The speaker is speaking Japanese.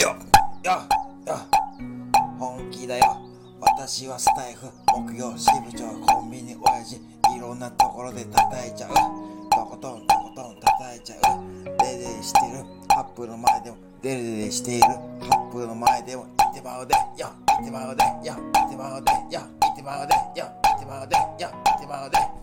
よよよ本気だよ。私はスタイフ木曜支部長コンビニ親父いろんなところで叩いちゃう。とことんとことん叩いちゃう。デレデレしてる。カップの前でもデレデレしている。カップの前でもいてまうで。よいてまうで。よいてまうで。よいてまうで。よいてまうで。よいてまうで。